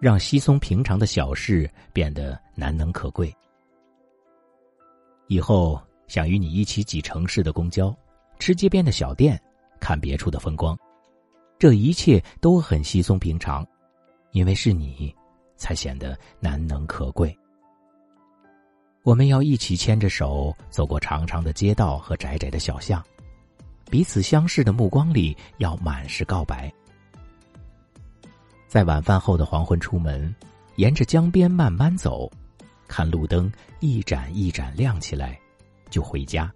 让稀松平常的小事变得难能可贵。以后想与你一起挤城市的公交，吃街边的小店，看别处的风光，这一切都很稀松平常，因为是你，才显得难能可贵。我们要一起牵着手走过长长的街道和窄窄的小巷，彼此相视的目光里要满是告白。在晚饭后的黄昏出门，沿着江边慢慢走。看路灯一盏一盏亮起来，就回家。